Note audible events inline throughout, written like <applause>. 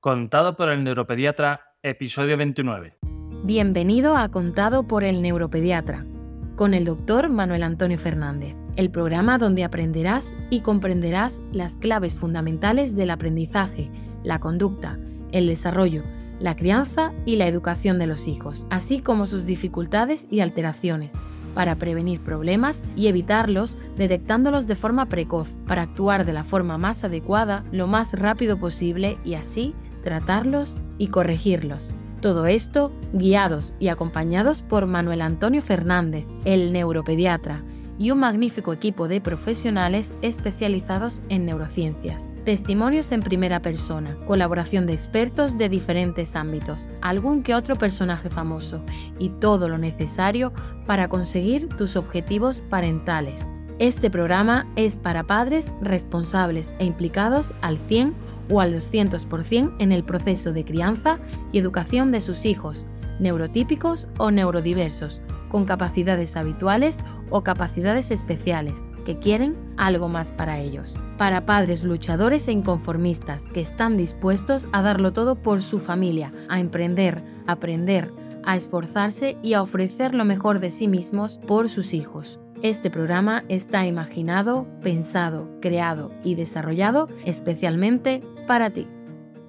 Contado por el neuropediatra, episodio 29. Bienvenido a Contado por el neuropediatra, con el doctor Manuel Antonio Fernández, el programa donde aprenderás y comprenderás las claves fundamentales del aprendizaje, la conducta, el desarrollo, la crianza y la educación de los hijos, así como sus dificultades y alteraciones para prevenir problemas y evitarlos detectándolos de forma precoz, para actuar de la forma más adecuada lo más rápido posible y así tratarlos y corregirlos. Todo esto guiados y acompañados por Manuel Antonio Fernández, el neuropediatra, y un magnífico equipo de profesionales especializados en neurociencias. Testimonios en primera persona, colaboración de expertos de diferentes ámbitos, algún que otro personaje famoso y todo lo necesario para conseguir tus objetivos parentales. Este programa es para padres responsables e implicados al 100 o al 200% en el proceso de crianza y educación de sus hijos, neurotípicos o neurodiversos, con capacidades habituales o capacidades especiales, que quieren algo más para ellos. Para padres luchadores e inconformistas que están dispuestos a darlo todo por su familia, a emprender, aprender, a esforzarse y a ofrecer lo mejor de sí mismos por sus hijos. Este programa está imaginado, pensado, creado y desarrollado especialmente para ti.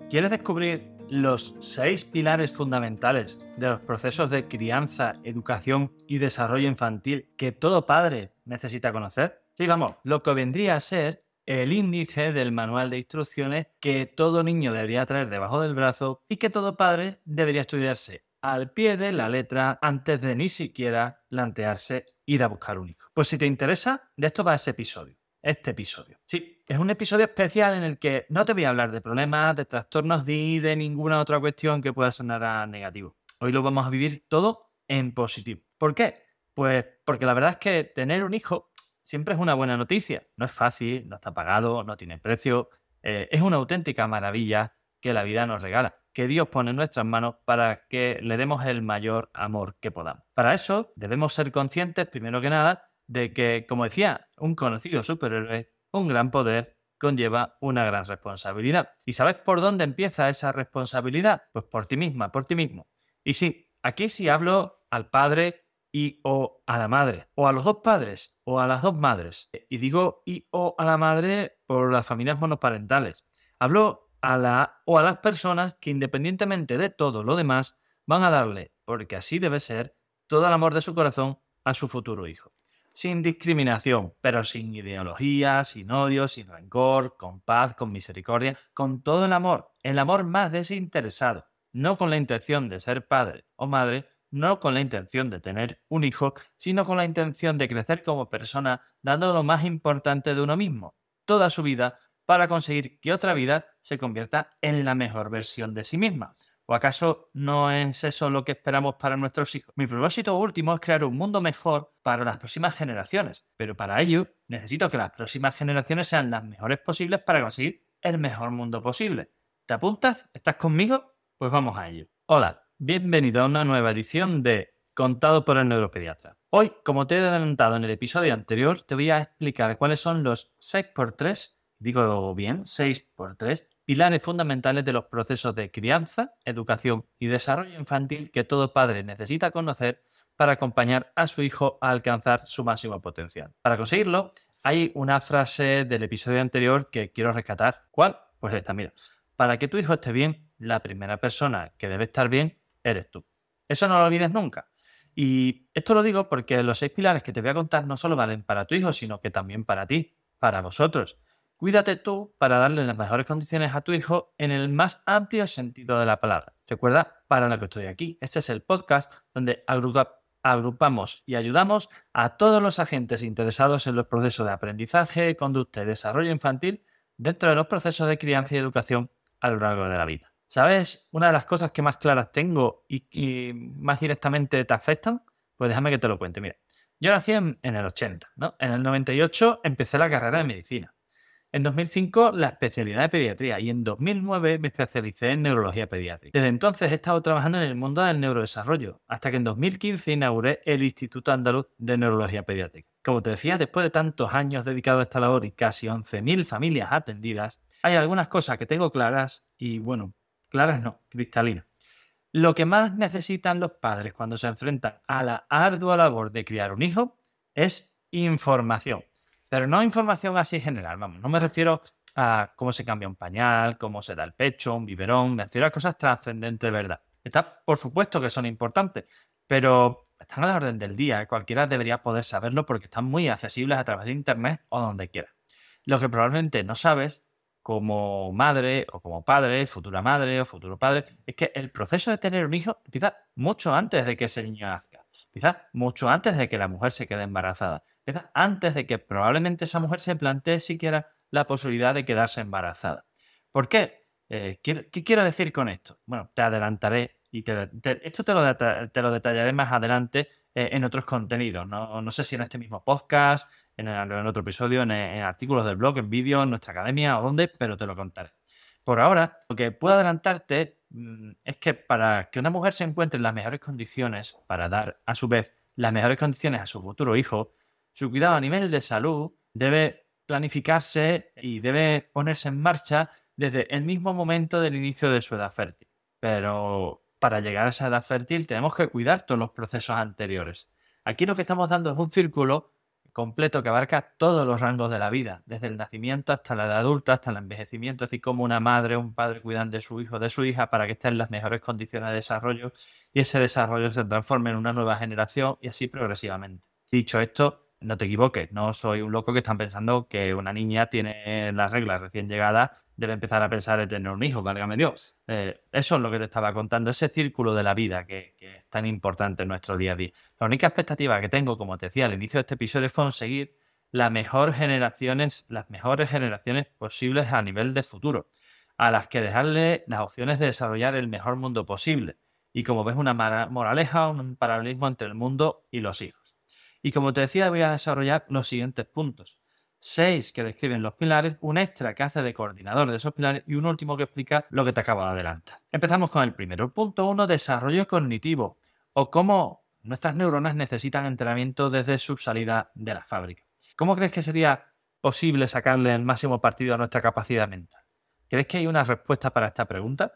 ¿Quieres descubrir los seis pilares fundamentales de los procesos de crianza, educación y desarrollo infantil que todo padre necesita conocer? Sí, vamos, lo que vendría a ser el índice del manual de instrucciones que todo niño debería traer debajo del brazo y que todo padre debería estudiarse al pie de la letra antes de ni siquiera plantearse ir a buscar un hijo. Pues si te interesa, de esto va ese episodio. Este episodio. Sí, es un episodio especial en el que no te voy a hablar de problemas, de trastornos ni de ninguna otra cuestión que pueda sonar a negativo. Hoy lo vamos a vivir todo en positivo. ¿Por qué? Pues porque la verdad es que tener un hijo siempre es una buena noticia. No es fácil, no está pagado, no tiene precio. Eh, es una auténtica maravilla que la vida nos regala que Dios pone en nuestras manos para que le demos el mayor amor que podamos. Para eso debemos ser conscientes, primero que nada, de que, como decía un conocido superhéroe, un gran poder conlleva una gran responsabilidad. ¿Y sabes por dónde empieza esa responsabilidad? Pues por ti misma, por ti mismo. Y sí, aquí sí hablo al padre y o a la madre, o a los dos padres, o a las dos madres. Y digo y o a la madre por las familias monoparentales. Hablo a la o a las personas que independientemente de todo lo demás van a darle, porque así debe ser, todo el amor de su corazón a su futuro hijo. Sin discriminación, pero sin ideología, sin odio, sin rencor, con paz, con misericordia, con todo el amor, el amor más desinteresado, no con la intención de ser padre o madre, no con la intención de tener un hijo, sino con la intención de crecer como persona, dando lo más importante de uno mismo, toda su vida para conseguir que otra vida se convierta en la mejor versión de sí misma. ¿O acaso no es eso lo que esperamos para nuestros hijos? Mi propósito último es crear un mundo mejor para las próximas generaciones, pero para ello necesito que las próximas generaciones sean las mejores posibles para conseguir el mejor mundo posible. ¿Te apuntas? ¿Estás conmigo? Pues vamos a ello. Hola, bienvenido a una nueva edición de Contado por el Neuropediatra. Hoy, como te he adelantado en el episodio anterior, te voy a explicar cuáles son los 6x3 digo bien, 6 por 3, pilares fundamentales de los procesos de crianza, educación y desarrollo infantil que todo padre necesita conocer para acompañar a su hijo a alcanzar su máximo potencial. Para conseguirlo, hay una frase del episodio anterior que quiero rescatar. ¿Cuál? Pues esta, mira. Para que tu hijo esté bien, la primera persona que debe estar bien eres tú. Eso no lo olvides nunca. Y esto lo digo porque los seis pilares que te voy a contar no solo valen para tu hijo, sino que también para ti, para vosotros. Cuídate tú para darle las mejores condiciones a tu hijo en el más amplio sentido de la palabra. Recuerda, para lo que estoy aquí. Este es el podcast donde agrupamos y ayudamos a todos los agentes interesados en los procesos de aprendizaje, conducta y desarrollo infantil dentro de los procesos de crianza y educación a lo largo de la vida. ¿Sabes una de las cosas que más claras tengo y, más directamente te afectan? Pues déjame que te lo cuente. Mira, yo nací en, en el 80, ¿no? En el 98 empecé la carrera de medicina. En 2005 la especialidad de pediatría y en 2009 me especialicé en neurología pediátrica. Desde entonces he estado trabajando en el mundo del neurodesarrollo, hasta que en 2015 inauguré el Instituto Andaluz de Neurología Pediátrica. Como te decía, después de tantos años dedicados a esta labor y casi 11.000 familias atendidas, hay algunas cosas que tengo claras y bueno, claras no, cristalinas. Lo que más necesitan los padres cuando se enfrentan a la ardua labor de criar un hijo es información. Pero no información así general, vamos, no me refiero a cómo se cambia un pañal, cómo se da el pecho, un biberón, me refiero a cosas trascendentes, ¿verdad? Está, por supuesto que son importantes, pero están a la orden del día. Cualquiera debería poder saberlo porque están muy accesibles a través de Internet o donde quiera. Lo que probablemente no sabes como madre o como padre, futura madre o futuro padre, es que el proceso de tener un hijo empieza mucho antes de que ese niño nazca. Empieza mucho antes de que la mujer se quede embarazada. Antes de que probablemente esa mujer se plantee siquiera la posibilidad de quedarse embarazada. ¿Por qué? Eh, ¿qué, quiero decir con esto? Bueno, te adelantaré y esto te lo, te lo, detallaré más adelante eh, en otros contenidos. ¿no? sé si en este mismo podcast, en, otro episodio, en, artículos del blog, en vídeo, en nuestra academia o dónde, pero te lo contaré. Por ahora, lo que puedo adelantarte mm, es que para que una mujer se encuentre en las mejores condiciones para dar, a su vez, las mejores condiciones a su futuro hijo, su cuidado a nivel de salud debe planificarse y debe ponerse en marcha desde el mismo momento del inicio de su edad fértil. Pero para llegar a esa edad fértil tenemos que cuidar todos los procesos anteriores. Aquí lo que estamos dando es un círculo completo que abarca todos los rangos de la vida, desde el nacimiento hasta la edad adulta, hasta el envejecimiento, así como una madre o un padre cuidan de su hijo o de su hija para que esté en las mejores condiciones de desarrollo y ese desarrollo se transforme en una nueva generación y así progresivamente. Dicho esto, no te equivoques, no soy un loco que están pensando que una niña tiene las reglas recién llegadas, debe empezar a pensar en tener un hijo, válgame Dios. Eh, eso es lo que te estaba contando, ese círculo de la vida que, es tan importante en nuestro día a día. La única expectativa que tengo, como te decía al inicio de este episodio, es conseguir las mejores generaciones, las mejores generaciones posibles a nivel de futuro, a las que dejarle las opciones de desarrollar el mejor mundo posible. Y como ves, una moraleja, un paralelismo entre el mundo y los hijos. Y como te decía, voy a desarrollar los siguientes puntos. Seis que describen los pilares, un extra que hace de coordinador de esos pilares y un último que explica lo que te acabo de adelantar. Empezamos con el primero. punto uno, desarrollo cognitivo o cómo nuestras neuronas necesitan entrenamiento desde su salida de la fábrica. ¿Cómo crees que sería posible sacarle el máximo partido a nuestra capacidad mental? ¿Crees que hay una respuesta para esta pregunta?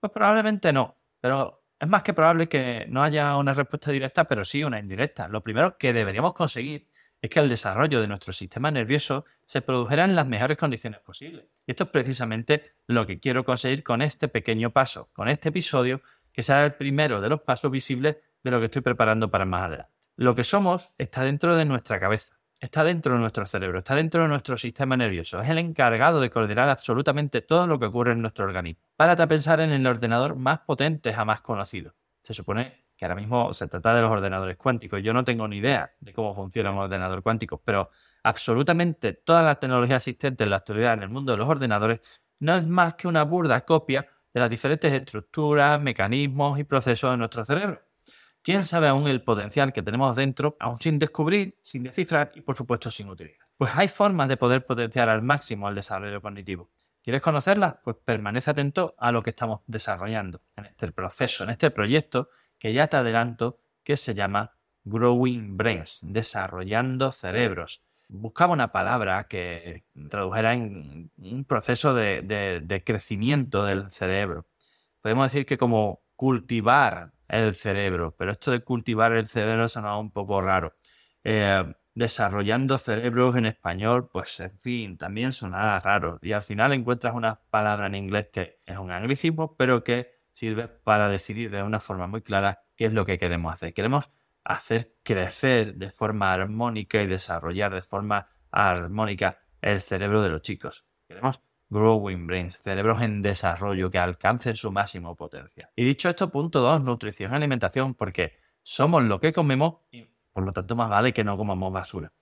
Pues probablemente no, pero es más que probable que no haya una respuesta directa, pero sí una indirecta. Lo primero que deberíamos conseguir es que el desarrollo de nuestro sistema nervioso se produjera en las mejores condiciones posibles. Y esto es precisamente lo que quiero conseguir con este pequeño paso, con este episodio, que será el primero de los pasos visibles de lo que estoy preparando para más adelante. Lo que somos está dentro de nuestra cabeza está dentro de nuestro cerebro, está dentro de nuestro sistema nervioso. Es el encargado de coordinar absolutamente todo lo que ocurre en nuestro organismo. Párate a pensar en el ordenador más potente jamás conocido. Se supone que ahora mismo se trata de los ordenadores cuánticos. Yo no tengo ni idea de cómo funciona un ordenador cuántico, pero absolutamente toda la tecnología existente en la actualidad en el mundo de los ordenadores no es más que una burda copia de las diferentes estructuras, mecanismos y procesos de nuestro cerebro. ¿Quién sabe aún el potencial que tenemos dentro, aún sin descubrir, sin descifrar y por supuesto sin utilizar? Pues hay formas de poder potenciar al máximo el desarrollo cognitivo. ¿Quieres conocerlas? Pues permanece atento a lo que estamos desarrollando en este proceso, en este proyecto que ya te adelanto que se llama Growing Brains, desarrollando cerebros. Buscaba una palabra que tradujera en un proceso de, de crecimiento del cerebro. Podemos decir que como cultivar el cerebro, pero esto de cultivar el cerebro sonaba un poco raro. Eh, desarrollando cerebros en español, pues en fin, también sonaba raro. Y al final encuentras una palabra en inglés que es un anglicismo, pero que sirve para decidir de una forma muy clara qué es lo que queremos hacer. Queremos hacer crecer de forma armónica y desarrollar de forma armónica el cerebro de los chicos. Queremos Growing Brains, cerebros en desarrollo que alcancen su máximo potencial. Y dicho esto, punto 2, nutrición y alimentación, porque somos lo que comemos y por lo tanto más vale que no comamos basura.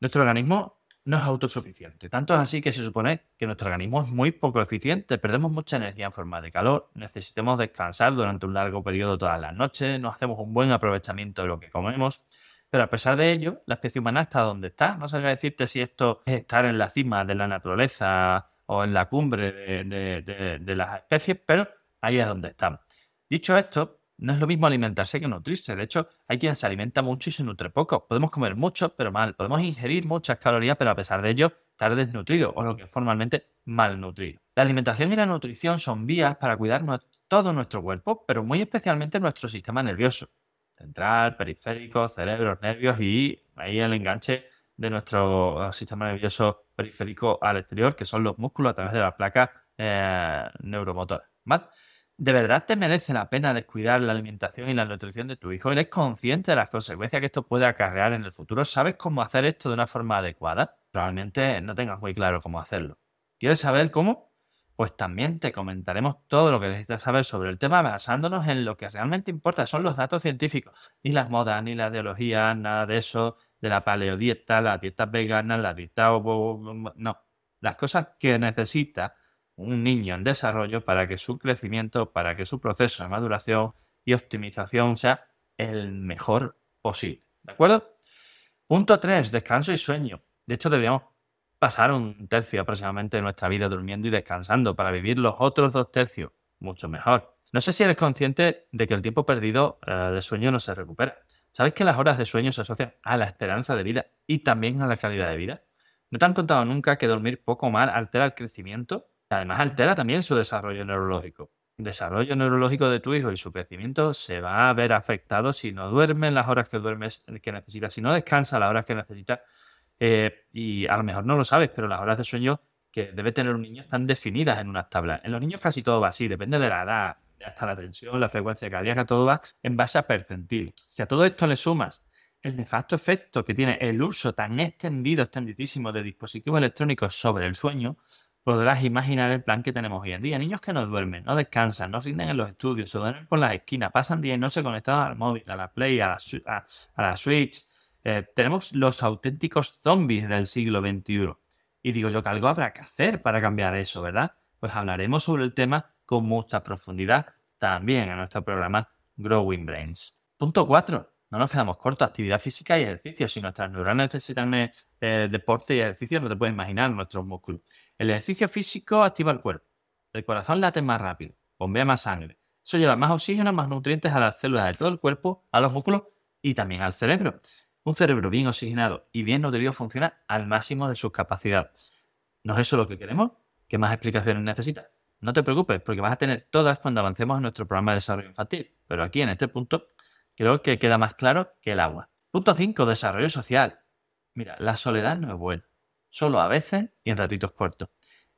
Nuestro organismo no es autosuficiente. Tanto es así que se supone que nuestro organismo es muy poco eficiente, perdemos mucha energía en forma de calor, necesitamos descansar durante un largo periodo todas las noches, no hacemos un buen aprovechamiento de lo que comemos. Pero a pesar de ello, la especie humana está donde está. No sabría decirte si esto es estar en la cima de la naturaleza o en la cumbre de, las especies, pero ahí es donde estamos. Dicho esto, no es lo mismo alimentarse que nutrirse. De hecho, hay quien se alimenta mucho y se nutre poco. Podemos comer mucho, pero mal. Podemos ingerir muchas calorías, pero a pesar de ello, estar desnutrido o lo que es formalmente malnutrido. La alimentación y la nutrición son vías para cuidar todo nuestro cuerpo, pero muy especialmente nuestro sistema nervioso, central, periférico, cerebro, nervios y ahí el enganche de nuestro eh, sistema nervioso periférico al exterior, que son los músculos a través de la placa eh, neuromotora. ¿De verdad te merece la pena descuidar la alimentación y la nutrición de tu hijo? ¿Eres consciente de las consecuencias que esto puede acarrear en el futuro? ¿Sabes cómo hacer esto de una forma adecuada? Probablemente no tengas muy claro cómo hacerlo. ¿Quieres saber cómo? Pues también te comentaremos todo lo que necesitas saber sobre el tema basándonos en lo que realmente importa, son los datos científicos, ni las modas, ni la ideología, nada de eso, de la paleodieta, la dieta vegana, la dieta... No, las cosas que necesita un niño en desarrollo para que su crecimiento, para que su proceso de maduración y optimización sea el mejor posible. ¿De acuerdo? Punto 3. Descanso y sueño. De hecho, deberíamos pasar un tercio aproximadamente de nuestra vida durmiendo y descansando para vivir los otros dos tercios mucho mejor. No sé si eres consciente de que el tiempo perdido eh, de sueño no se recupera. ¿Sabes que las horas de sueño se asocian a la esperanza de vida y también a la calidad de vida? ¿No te han contado nunca que dormir poco mal altera el crecimiento Además, altera también su desarrollo neurológico. El desarrollo neurológico de tu hijo y su crecimiento se va a ver afectado si no duerme en las horas que duermes que necesitas, si no descansa las horas que necesitas. Eh, y a lo mejor no lo sabes, pero las horas de sueño que debe tener un niño están definidas en unas tablas. En los niños casi todo va así, depende de la edad, hasta la tensión, la frecuencia cardíaca, todo va en base a percentil. Si a todo esto le sumas el nefasto efecto que tiene el uso tan extendido, extendidísimo de dispositivos electrónicos sobre el sueño, podrás imaginar el plan que tenemos hoy en día. Niños que no duermen, no descansan, no rinden en los estudios, se duermen por las esquinas, pasan días y noche conectados al móvil, a la Play, a la, Switch. Eh, tenemos los auténticos zombies del siglo XXI. Y digo yo que algo habrá que hacer para cambiar eso, ¿verdad? Pues hablaremos sobre el tema con mucha profundidad también en nuestro programa Growing Brains. Punto 4 no nos quedamos cortos. Actividad física y ejercicio. Si nuestras neuronas necesitan eh, deporte y ejercicio, no te puedes imaginar nuestros músculos. El ejercicio físico activa el cuerpo. El corazón late más rápido, bombea más sangre. Eso lleva más oxígeno, más nutrientes a las células de todo el cuerpo, a los músculos y también al cerebro. Un cerebro bien oxigenado y bien nutrido funciona al máximo de sus capacidades. ¿No es eso lo que queremos? ¿Qué más explicaciones necesitas? No te preocupes, porque vas a tener todas cuando avancemos en nuestro programa de desarrollo infantil. Pero aquí en este punto Creo que queda más claro que el agua. Punto 5. Desarrollo social. Mira, la soledad no es buena. Solo a veces y en ratitos cortos.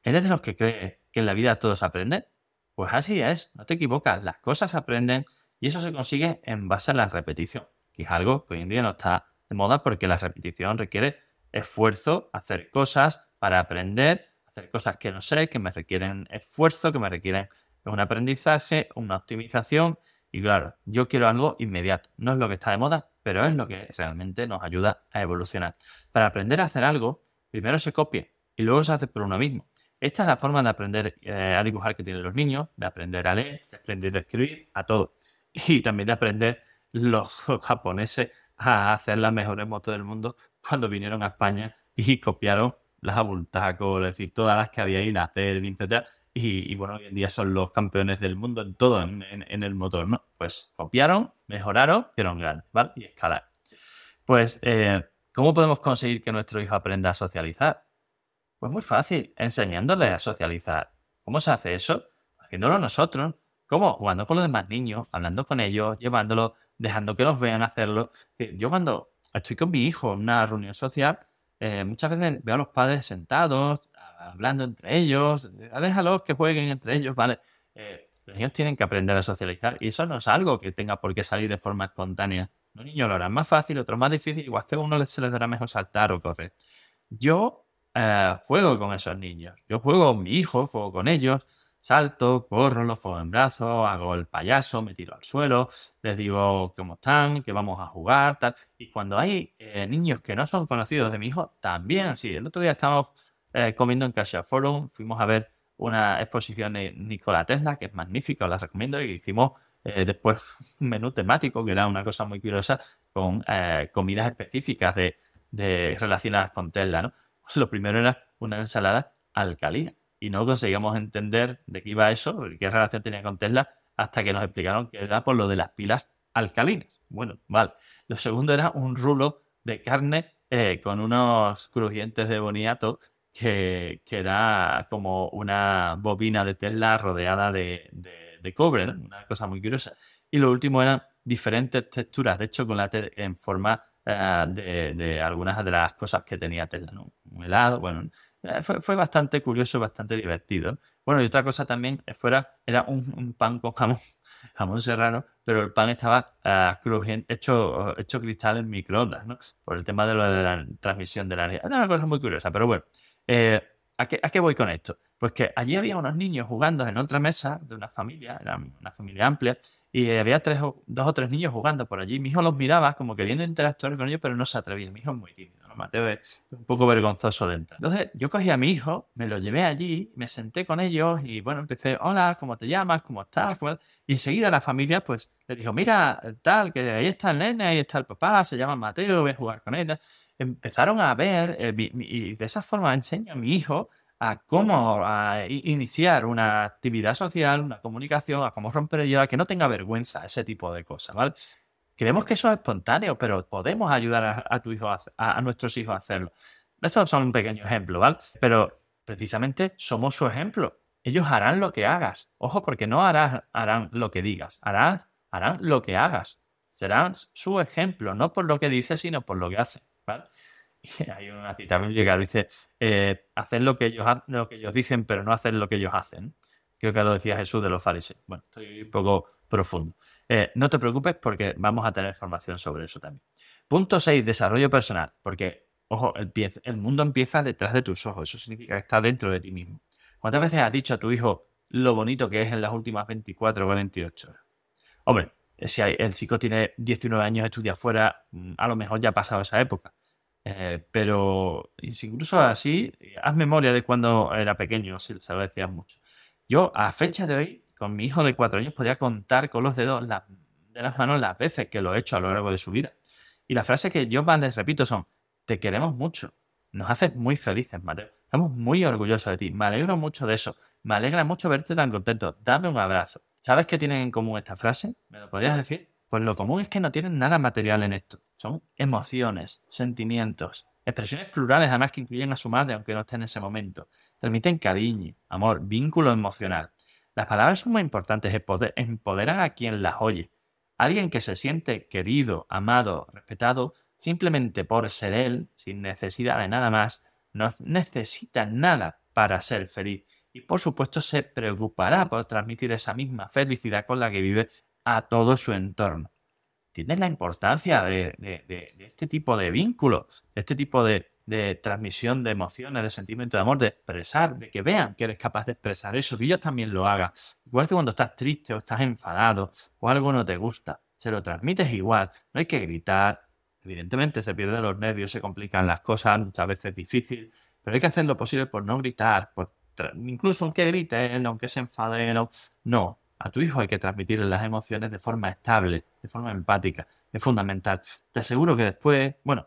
¿Eres de los que cree que en la vida todos aprenden? Pues así es, no te equivocas, las cosas aprenden y eso se consigue en base a la repetición, que es algo que hoy en día no está de moda porque la repetición requiere esfuerzo, hacer cosas para aprender, hacer cosas que no sé, que me requieren esfuerzo, que me requieren un aprendizaje, una optimización y claro, yo quiero algo inmediato. No es lo que está de moda, pero es lo que realmente nos ayuda a evolucionar. Para aprender a hacer algo, primero se copia y luego se hace por uno mismo. Esta es la forma de aprender eh, a dibujar que tienen los niños, de aprender a leer, de aprender a escribir, a todo. <laughs> Y también de aprender los <laughs> japoneses a hacer las mejores motos del mundo cuando vinieron a España y copiaron las Abultaco, es decir, todas las que había ahí, las Derby, etc. Y, bueno, hoy en día son los campeones del mundo en todo, en, el motor, ¿no? Pues copiaron, mejoraron, hicieron grandes, ¿vale? Y escalar. Pues, eh, ¿cómo podemos conseguir que nuestro hijo aprenda a socializar? Pues muy fácil, enseñándole a socializar. ¿Cómo se hace eso? Haciéndolo nosotros. ¿Cómo? Jugando con los demás niños, hablando con ellos, llevándolos, dejando que nos vean hacerlo. Yo cuando estoy con mi hijo en una reunión social, eh, muchas veces veo a los padres sentados, hablando entre ellos, déjalos que jueguen entre ellos, ¿vale? Eh, los niños tienen que aprender a socializar y eso no es algo que tenga por qué salir de forma espontánea. Un niño lo hará más fácil, otro más difícil, igual que a uno se les dará mejor saltar o correr. Yo eh, juego con esos niños, yo juego con mi hijo, juego con ellos, salto, corro, los pongo en brazos, hago el payaso, me tiro al suelo, les digo cómo están, que vamos a jugar, tal. Y cuando hay eh, niños que no son conocidos de mi hijo, también sí. El otro día estábamos eh, comiendo en Casa Forum, fuimos a ver una exposición de Nikola Tesla, que es magnífica, la recomiendo, y hicimos eh, después un menú temático, que era una cosa muy curiosa, con eh, comidas específicas de, relacionadas con Tesla. ¿no? <laughs> Lo primero era una ensalada alcalina, y no conseguíamos entender de qué iba eso, qué relación tenía con Tesla, hasta que nos explicaron que era por lo de las pilas alcalinas. Bueno, vale. Lo segundo era un rulo de carne con unos crujientes de boniato que, que era como una bobina de tela rodeada de, de, cobre, una cosa muy curiosa. Y lo último eran diferentes texturas de chocolate en forma eh, de, de, algunas de las cosas que tenía Tesla, ¿no? Un helado, bueno, eh, fue, fue, bastante curioso, bastante divertido. Bueno, y otra cosa también fuera, era un, pan con jamón, <laughs> jamón serrano, pero el pan estaba uh, crujiente, hecho, hecho cristal en microondas, ¿no? Por el tema de, lo de la transmisión de la energía. Era una cosa muy curiosa, pero bueno. Eh, ¿a, qué, ¿A qué voy con esto? Pues que allí había unos niños jugando en otra mesa de una familia, era una familia amplia, y había tres dos o tres niños jugando por allí. Mi hijo los miraba como queriendo interactuar con ellos, pero no se atrevía. Mi hijo es muy tímido, ¿no? Mateo es un poco vergonzoso de entrar. Entonces yo cogí a mi hijo, me lo llevé allí, me senté con ellos y bueno, empecé, hola, ¿cómo te llamas? ¿Cómo estás? Y enseguida la familia pues le dijo, mira, tal, que ahí está el nene, ahí está el papá, se llama Mateo, voy a jugar con él. Empezaron a ver, eh, y de esa forma enseño a mi hijo a cómo iniciar una actividad social, una comunicación, a cómo romper el hielo, a que no tenga vergüenza, ese tipo de cosas, ¿vale? Creemos que eso es espontáneo, pero podemos ayudar a, tu hijo a, nuestros hijos a hacerlo. Estos son un pequeño ejemplo, ¿vale? Pero precisamente somos su ejemplo. Ellos harán lo que hagas. Ojo, porque no harán, harán lo que digas, harán, harán lo que hagas. Serán su ejemplo, no por lo que dices, sino por lo que hacen. <laughs> hay una cita bíblica dice, eh, hacer lo que, ellos, lo que ellos dicen, pero no hacer lo que ellos hacen. Creo que lo decía Jesús de los fariseos. Bueno, estoy un poco profundo. Eh, no te preocupes porque vamos a tener formación sobre eso también. Punto 6, desarrollo personal. Porque, ojo, el, mundo empieza detrás de tus ojos. Eso significa que está dentro de ti mismo. ¿Cuántas veces has dicho a tu hijo lo bonito que es en las últimas 24 o 28 horas? Hombre, si el chico tiene 19 años, estudia fuera, mm, a lo mejor ya ha pasado esa época. Eh, pero incluso así, haz memoria de cuando era pequeño, si se lo decías mucho. Yo, a fecha de hoy, con mi hijo de cuatro años, podría contar con los dedos de las manos las veces que lo he hecho a lo largo de su vida. Y las frases que yo más les repito son, te queremos mucho, nos haces muy felices, Mateo. Estamos muy orgullosos de ti, me alegro mucho de eso, me alegra mucho verte tan contento, dame un abrazo. ¿Sabes qué tienen en común esta frase? ¿Me lo podrías decir? Pues lo común es que no tienen nada material en esto. Son emociones, sentimientos, expresiones plurales además que incluyen a su madre aunque no esté en ese momento. Transmiten cariño, amor, vínculo emocional. Las palabras son muy importantes, empoderan a quien las oye. Alguien que se siente querido, amado, respetado, simplemente por ser él, sin necesidad de nada más, no necesita nada para ser feliz. Y por supuesto se preocupará por transmitir esa misma felicidad con la que vive a todo su entorno. ¿Entiendes la importancia de, este tipo de vínculos, de este tipo de, transmisión de emociones, de sentimientos de amor, de expresar, de que vean que eres capaz de expresar eso, que ellos también lo hagan? Igual que cuando estás triste o estás enfadado o algo no te gusta, se lo transmites igual, no hay que gritar. Evidentemente se pierden los nervios, se complican las cosas, muchas veces es difícil, pero hay que hacer lo posible por no gritar, por incluso aunque griten, aunque se enfaden, no, a tu hijo hay que transmitirle las emociones de forma estable, de forma empática. Es fundamental. Te aseguro que después, bueno,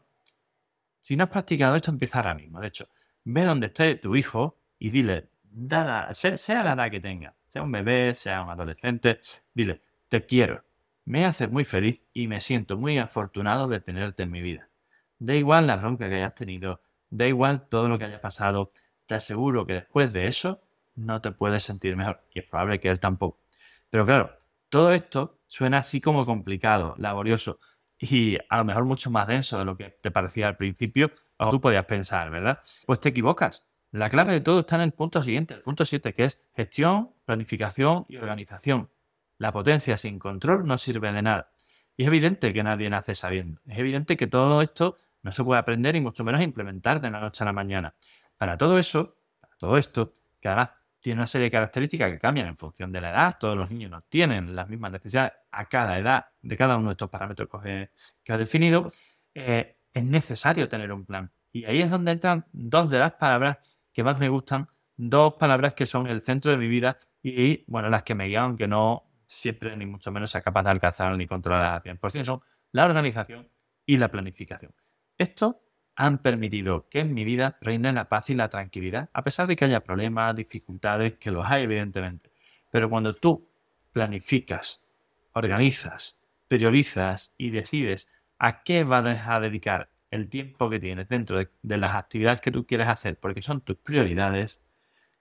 si no has practicado esto, empieza ahora mismo. De hecho, ve donde esté tu hijo y dile, sea, la edad que tenga, sea un bebé, sea un adolescente, dile, te quiero, me haces muy feliz y me siento muy afortunado de tenerte en mi vida. Da igual la bronca que hayas tenido, da igual todo lo que haya pasado, te aseguro que después de eso no te puedes sentir mejor y es probable que él tampoco. Pero claro, todo esto suena así como complicado, laborioso y a lo mejor mucho más denso de lo que te parecía al principio o tú podías pensar, ¿verdad? Pues te equivocas. La clave de todo está en el punto siguiente, el punto 7, que es gestión, planificación y organización. La potencia sin control no sirve de nada. Y es evidente que nadie nace sabiendo. Es evidente que todo esto no se puede aprender y mucho menos implementar de la noche a la mañana. Para todo eso, para todo esto, que además tiene una serie de características que cambian en función de la edad. Todos los niños no tienen las mismas necesidades a cada edad de cada uno de estos parámetros que, ha definido. Eh, es necesario tener un plan. Y ahí es donde entran dos de las palabras que más me gustan, dos palabras que son el centro de mi vida y, bueno, las que me guían, aunque no siempre ni mucho menos sea capaz de alcanzar ni controlar al 100%, son la organización y la planificación. Esto han permitido que en mi vida reine la paz y la tranquilidad, a pesar de que haya problemas, dificultades, que los hay evidentemente. Pero cuando tú planificas, organizas, priorizas y decides a qué vas a dedicar el tiempo que tienes dentro de, de las actividades que tú quieres hacer, porque son tus prioridades,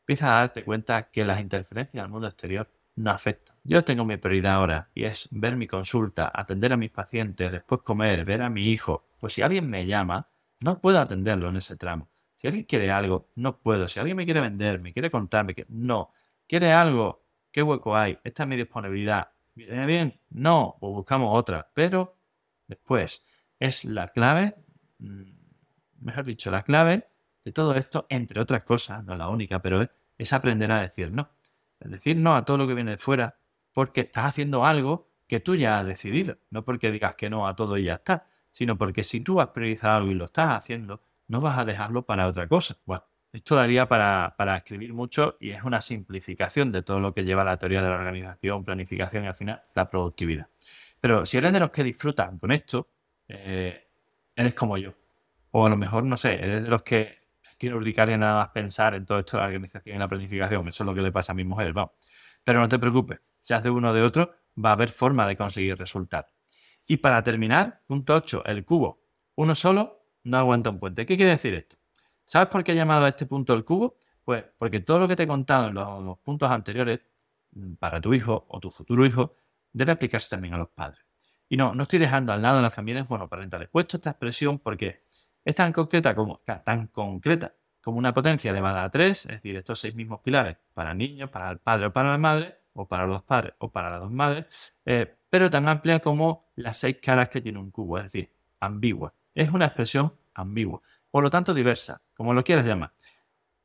empiezas a darte cuenta que las interferencias al mundo exterior no afectan. Yo tengo mi prioridad ahora y es ver mi consulta, atender a mis pacientes, después comer, ver a mi hijo. Pues si alguien me llama, no puedo atenderlo en ese tramo. Si alguien quiere algo, no puedo. Si alguien me quiere vender, me quiere contarme que no. ¿Quiere algo? ¿Qué hueco hay? Esta es mi disponibilidad. ¿Viene bien? No, pues buscamos otra. Pero después es la clave, mm, mejor dicho, la clave de todo esto, entre otras cosas, no la única, pero es, aprender a decir no. Es decir no a todo lo que viene de fuera, porque estás haciendo algo que tú ya has decidido. No porque digas que no a todo y ya está, sino porque si tú has priorizado algo y lo estás haciendo, no vas a dejarlo para otra cosa. Bueno, esto daría para, para, escribir mucho y es una simplificación de todo lo que lleva la teoría de la organización, planificación y al final la productividad. Pero si eres de los que disfrutan con esto, eh, eres como yo. O a lo mejor, no sé, eres de los que tiene urticaria nada más pensar en todo esto de la organización y la planificación. Eso es lo que le pasa a mi mujer, vamos. Pero no te preocupes, si haces uno de otro, va a haber forma de conseguir resultados. Y para terminar, punto 8, el cubo. Uno solo no aguanta un puente. ¿Qué quiere decir esto? ¿Sabes por qué he llamado a este punto el cubo? Pues porque todo lo que te he contado en los, puntos anteriores, mm, para tu hijo o tu futuro hijo, debe aplicarse también a los padres. Y no, no estoy dejando al lado de las familias bueno parentales. He puesto esta expresión porque es tan concreta como, tan concreta como una potencia elevada a 3, es decir, estos seis mismos pilares para niños, para el padre o para la madre, o para los padres o para las dos madres, eh, pero tan amplia como las seis caras que tiene un cubo, es decir, ambigua. Es una expresión ambigua, por lo tanto diversa, como lo quieras llamar.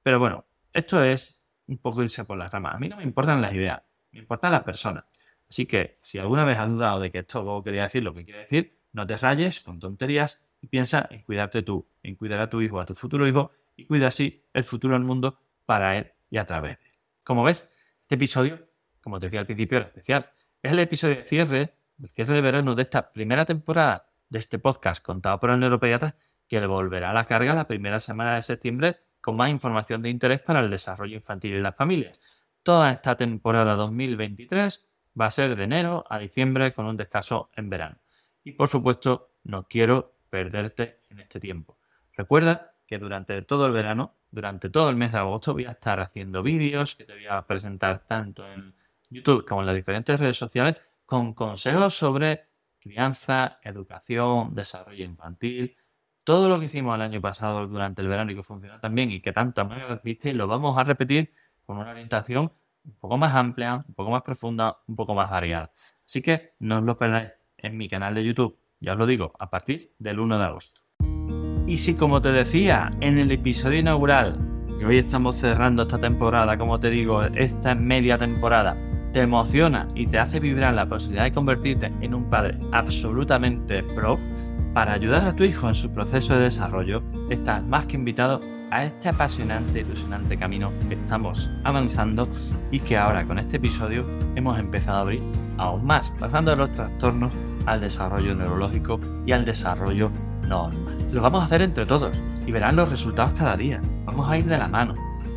Pero bueno, esto es un poco irse por las ramas. A mí no me importan las ideas, me importan las personas. Así que si alguna vez has dudado de que esto quería decir lo que quiere decir, no te rayes con tonterías y piensa en cuidarte tú, en cuidar a tu hijo, a tu futuro hijo y cuida así el futuro del mundo para él y a través de él. Como ves, este episodio, como te decía al principio, era especial. Es el episodio de cierre, el cierre de verano de esta primera temporada de este podcast contado por el neuropediatra que le volverá a la carga la primera semana de septiembre con más información de interés para el desarrollo infantil y las familias. Toda esta temporada 2023 va a ser de enero a diciembre con un descanso en verano. Y por supuesto, no quiero perderte en este tiempo. Recuerda que durante todo el verano, durante todo el mes de agosto, voy a estar haciendo vídeos que te voy a presentar tanto en YouTube como en las diferentes redes sociales con consejos sobre crianza, educación, desarrollo infantil, todo lo que hicimos el año pasado durante el verano y que funcionó también y que tantas maneras viste, lo vamos a repetir con una orientación un poco más amplia, un poco más profunda, un poco más variada. Así que no os lo perdáis en mi canal de YouTube ya os lo digo, a partir del 1 de agosto. Y si como te decía en el episodio inaugural, y hoy estamos cerrando esta temporada, como te digo, esta media temporada, te emociona y te hace vibrar la posibilidad de convertirte en un padre absolutamente pro, para ayudar a tu hijo en su proceso de desarrollo, estás más que invitado a este apasionante y ilusionante camino que estamos avanzando y que ahora con este episodio hemos empezado a abrir aún más, pasando de los trastornos al desarrollo neurológico y al desarrollo normal. Lo vamos a hacer entre todos y verán los resultados cada día. Vamos a ir de la mano,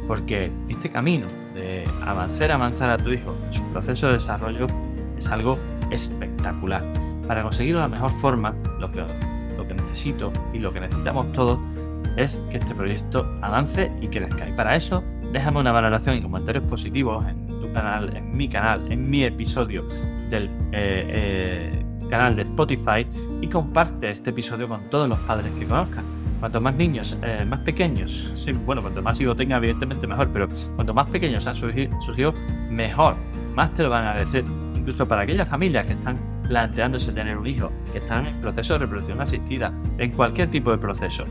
porque este camino de avanzar, avanzar a tu hijo en su proceso de desarrollo es algo espectacular. Para conseguirlo de la mejor forma, lo que, lo que necesito y lo que necesitamos todos es que este proyecto avance y crezca. Y para eso, déjame una valoración y comentarios positivos en tu canal, en mi canal, en mi episodio del eh, eh, canal de Spotify y comparte este episodio con todos los padres que conozcan. Cuanto más niños, eh, más pequeños, sí, bueno, cuanto más hijos tenga, evidentemente mejor, pero cuanto más pequeños sean sus, hijos, mejor, más te lo van a agradecer. Incluso para aquellas familias que están planteándose tener un hijo, que están en proceso de reproducción asistida, en cualquier tipo de proceso.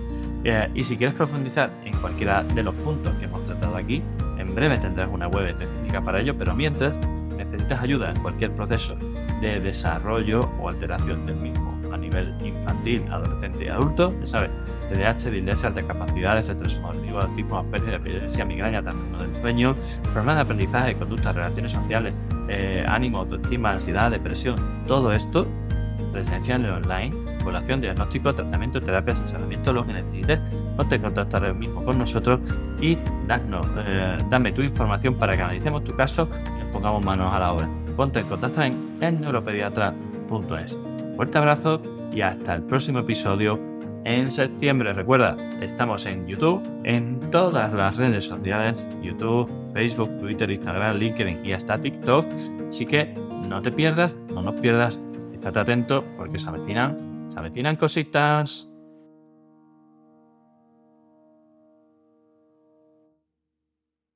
Eh, y si quieres profundizar en cualquiera de los puntos que hemos tratado aquí, en breve tendrás una web específica para ello, pero mientras necesitas ayuda en cualquier proceso de desarrollo o alteración del mismo nivel infantil, adolescente y adulto, ya sabes, TDAH, dislexia, altas capacidades, estrés cognitivo, autismo, Asperger, epilepsia, migraña, trastorno del sueño, problemas de aprendizaje, conductas, relaciones sociales, eh, ánimo, autoestima, ansiedad, depresión, todo esto presencial online, evaluación, diagnóstico, tratamiento, terapia, asesoramiento, lo que necesites, ponte en contacto ahora mismo con nosotros y danos, eh, dame tu información para que analicemos tu caso y pongamos manos a la obra. Ponte en contacto en neuropediatra.es. Fuerte abrazo y hasta el próximo episodio en septiembre. Recuerda, estamos en YouTube, en todas las redes sociales, YouTube, Facebook, Twitter, Instagram, LinkedIn y hasta TikTok. Así que no te pierdas, no nos pierdas, estate atento porque se avecinan, se avecinan cositas.